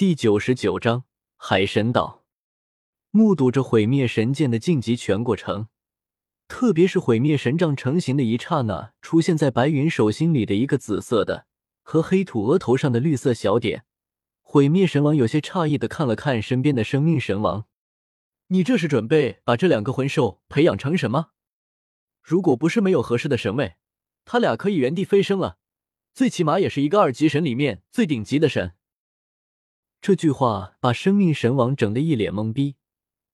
第九十九章海神岛。目睹着毁灭神剑的晋级全过程，特别是毁灭神杖成型的一刹那，出现在白云手心里的一个紫色的和黑土额头上的绿色小点，毁灭神王有些诧异的看了看身边的生命神王：“你这是准备把这两个魂兽培养成什么？如果不是没有合适的神位，他俩可以原地飞升了，最起码也是一个二级神里面最顶级的神。”这句话把生命神王整得一脸懵逼，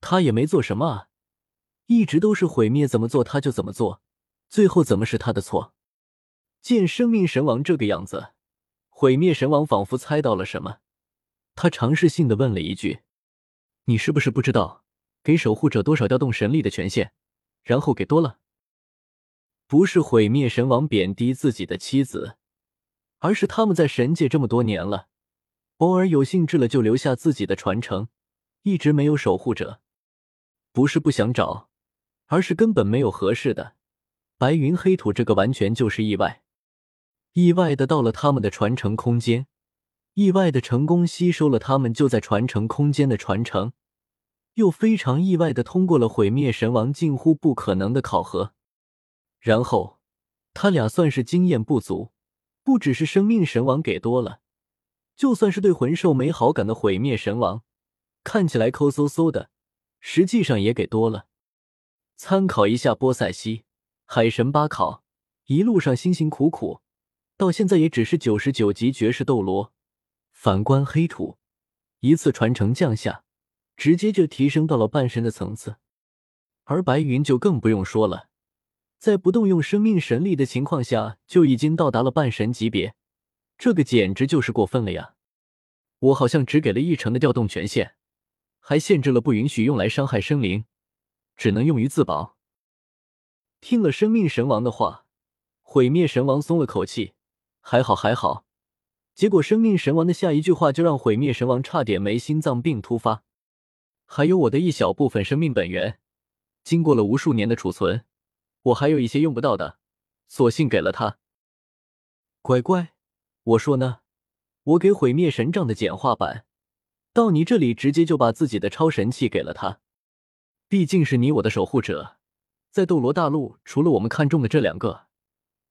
他也没做什么啊，一直都是毁灭怎么做他就怎么做，最后怎么是他的错？见生命神王这个样子，毁灭神王仿佛猜到了什么，他尝试性的问了一句：“你是不是不知道给守护者多少调动神力的权限，然后给多了？”不是毁灭神王贬低自己的妻子，而是他们在神界这么多年了。偶尔有兴致了，就留下自己的传承，一直没有守护者。不是不想找，而是根本没有合适的。白云黑土这个完全就是意外，意外的到了他们的传承空间，意外的成功吸收了他们就在传承空间的传承，又非常意外的通过了毁灭神王近乎不可能的考核。然后他俩算是经验不足，不只是生命神王给多了。就算是对魂兽没好感的毁灭神王，看起来抠搜搜的，实际上也给多了。参考一下波塞西、海神巴考，一路上辛辛苦苦，到现在也只是九十九级绝世斗罗。反观黑土，一次传承降下，直接就提升到了半神的层次。而白云就更不用说了，在不动用生命神力的情况下，就已经到达了半神级别。这个简直就是过分了呀！我好像只给了一成的调动权限，还限制了不允许用来伤害生灵，只能用于自保。听了生命神王的话，毁灭神王松了口气，还好还好。结果生命神王的下一句话就让毁灭神王差点没心脏病突发。还有我的一小部分生命本源，经过了无数年的储存，我还有一些用不到的，索性给了他。乖乖。我说呢，我给毁灭神杖的简化版，到你这里直接就把自己的超神器给了他。毕竟是你我的守护者，在斗罗大陆，除了我们看中的这两个，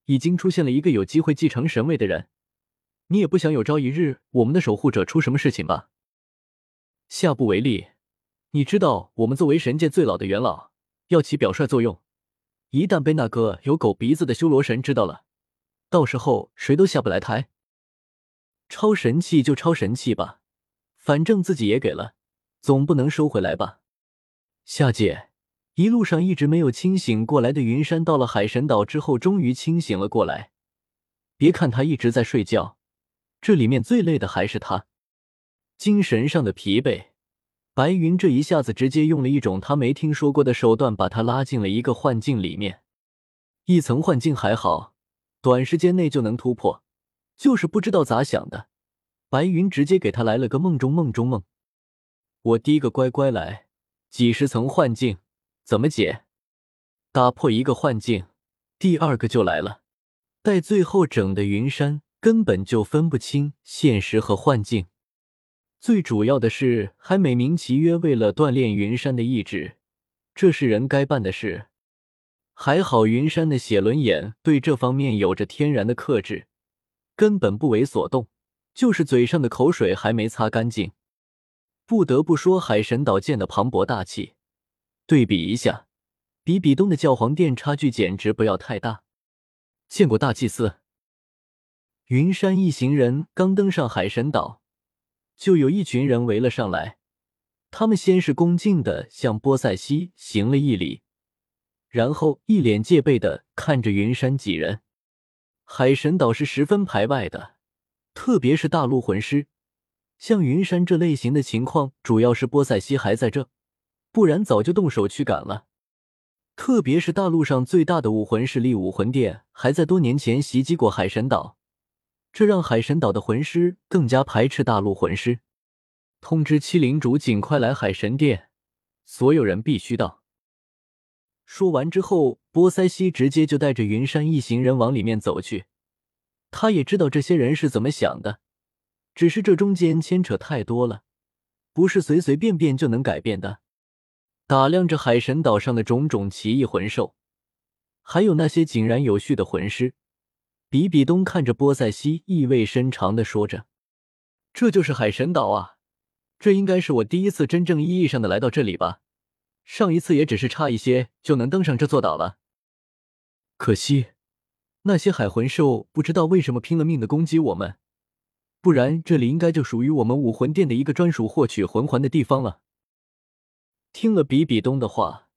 已经出现了一个有机会继承神位的人。你也不想有朝一日我们的守护者出什么事情吧？下不为例，你知道我们作为神界最老的元老，要起表率作用，一旦被那个有狗鼻子的修罗神知道了，到时候谁都下不来台。超神器就超神器吧，反正自己也给了，总不能收回来吧。夏姐一路上一直没有清醒过来的云山，到了海神岛之后，终于清醒了过来。别看他一直在睡觉，这里面最累的还是他，精神上的疲惫。白云这一下子直接用了一种他没听说过的手段，把他拉进了一个幻境里面。一层幻境还好，短时间内就能突破。就是不知道咋想的，白云直接给他来了个梦中梦中梦。我第一个乖乖来，几十层幻境怎么解？打破一个幻境，第二个就来了。待最后整的云山根本就分不清现实和幻境。最主要的是还美名其曰为了锻炼云山的意志，这是人该办的事。还好云山的写轮眼对这方面有着天然的克制。根本不为所动，就是嘴上的口水还没擦干净。不得不说，海神岛建的磅礴大气，对比一下，比比东的教皇殿差距简直不要太大。见过大祭司，云山一行人刚登上海神岛，就有一群人围了上来。他们先是恭敬的向波塞西行了一礼，然后一脸戒备的看着云山几人。海神岛是十分排外的，特别是大陆魂师，像云山这类型的情况，主要是波塞西还在这，不然早就动手驱赶了。特别是大陆上最大的武魂势力武魂殿，还在多年前袭击过海神岛，这让海神岛的魂师更加排斥大陆魂师。通知七灵主尽快来海神殿，所有人必须到。说完之后，波塞西直接就带着云山一行人往里面走去。他也知道这些人是怎么想的，只是这中间牵扯太多了，不是随随便便就能改变的。打量着海神岛上的种种奇异魂兽，还有那些井然有序的魂师，比比东看着波塞西，意味深长的说着：“这就是海神岛啊！这应该是我第一次真正意义上的来到这里吧？上一次也只是差一些就能登上这座岛了。可惜，那些海魂兽不知道为什么拼了命的攻击我们，不然这里应该就属于我们武魂殿的一个专属获取魂环的地方了。”听了比比东的话，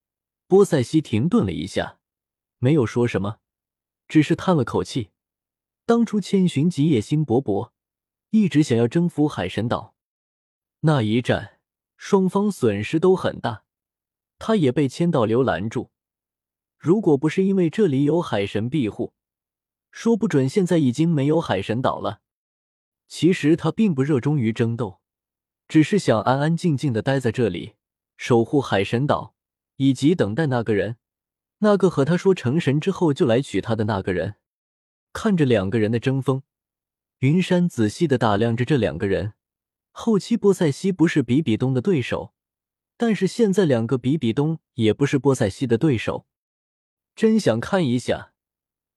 波塞西停顿了一下，没有说什么，只是叹了口气。当初千寻疾野心勃勃，一直想要征服海神岛，那一战双方损失都很大，他也被千道流拦住。如果不是因为这里有海神庇护，说不准现在已经没有海神岛了。其实他并不热衷于争斗，只是想安安静静的待在这里。守护海神岛，以及等待那个人，那个和他说成神之后就来娶她的那个人。看着两个人的争锋，云山仔细的打量着这两个人。后期波塞西不是比比东的对手，但是现在两个比比东也不是波塞西的对手。真想看一下，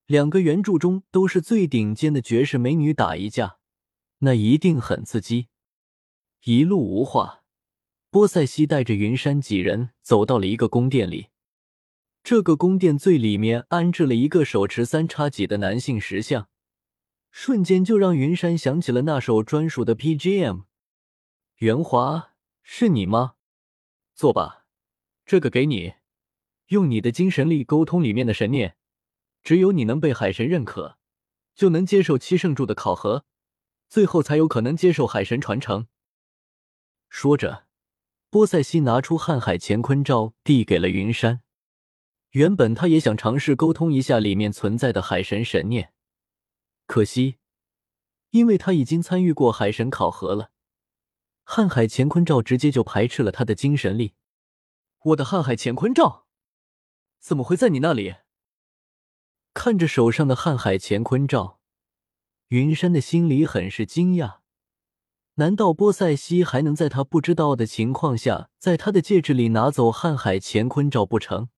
两个原著中都是最顶尖的绝世美女打一架，那一定很刺激。一路无话。波塞西带着云山几人走到了一个宫殿里，这个宫殿最里面安置了一个手持三叉戟的男性石像，瞬间就让云山想起了那首专属的 BGM。袁华，是你吗？坐吧，这个给你，用你的精神力沟通里面的神念，只有你能被海神认可，就能接受七圣柱的考核，最后才有可能接受海神传承。说着。波塞西拿出瀚海乾坤罩，递给了云山。原本他也想尝试沟通一下里面存在的海神神念，可惜，因为他已经参与过海神考核了，瀚海乾坤罩直接就排斥了他的精神力。我的瀚海乾坤罩怎么会在你那里？看着手上的瀚海乾坤罩，云山的心里很是惊讶。难道波塞西还能在他不知道的情况下，在他的戒指里拿走瀚海乾坤罩不成？